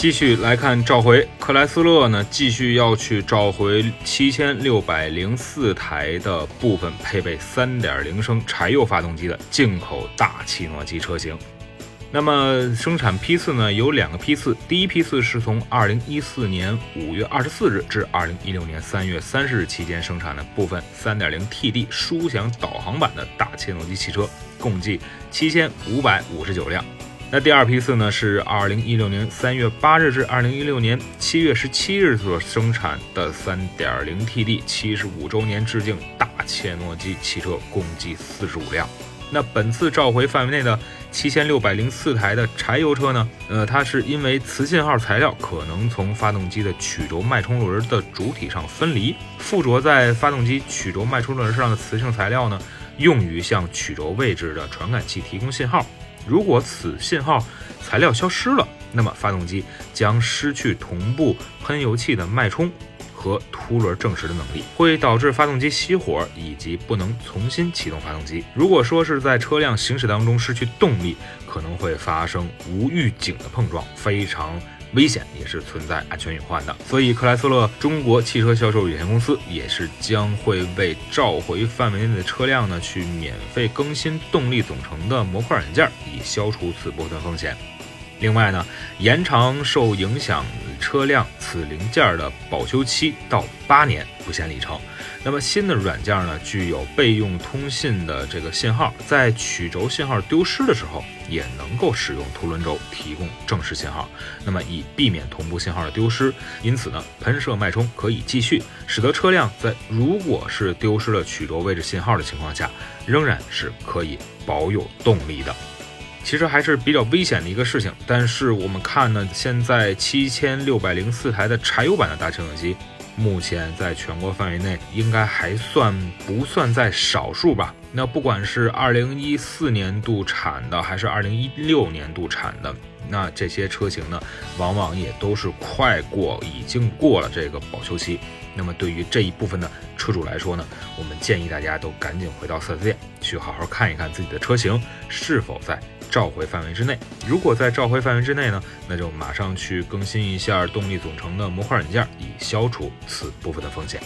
继续来看召回，克莱斯勒呢继续要去召回七千六百零四台的部分配备三点零升柴油发动机的进口大气诺基车型。那么生产批次呢有两个批次，第一批次是从二零一四年五月二十四日至二零一六年三月三十日期间生产的部分三点零 TD 舒享导航版的大切诺基汽车，共计七千五百五十九辆。那第二批次呢，是二零一六年三月八日至二零一六年七月十七日所生产的三点零 TD 七十五周年致敬大切诺基汽车，共计四十五辆。那本次召回范围内的七千六百零四台的柴油车呢，呃，它是因为磁信号材料可能从发动机的曲轴脉冲轮的主体上分离，附着在发动机曲轴脉冲轮上的磁性材料呢，用于向曲轴位置的传感器提供信号。如果此信号材料消失了，那么发动机将失去同步喷油器的脉冲和凸轮正时的能力，会导致发动机熄火以及不能重新启动发动机。如果说是在车辆行驶当中失去动力，可能会发生无预警的碰撞，非常。危险也是存在安全隐患的，所以克莱斯勒中国汽车销售有限公司也是将会为召回范围内的车辆呢，去免费更新动力总成的模块软件，以消除此部分风险。另外呢，延长受影响车辆此零件的保修期到八年，不限里程。那么新的软件呢，具有备用通信的这个信号，在曲轴信号丢失的时候，也能够使用凸轮轴提供正时信号。那么以避免同步信号的丢失，因此呢，喷射脉冲可以继续，使得车辆在如果是丢失了曲轴位置信号的情况下，仍然是可以保有动力的。其实还是比较危险的一个事情。但是我们看呢，现在七千六百零四台的柴油版的大切诺基。目前在全国范围内应该还算不算在少数吧？那不管是二零一四年度产的，还是二零一六年度产的，那这些车型呢，往往也都是快过，已经过了这个保修期。那么对于这一部分的车主来说呢，我们建议大家都赶紧回到 4S 店去好好看一看自己的车型是否在。召回范围之内，如果在召回范围之内呢，那就马上去更新一下动力总成的模块软件，以消除此部分的风险。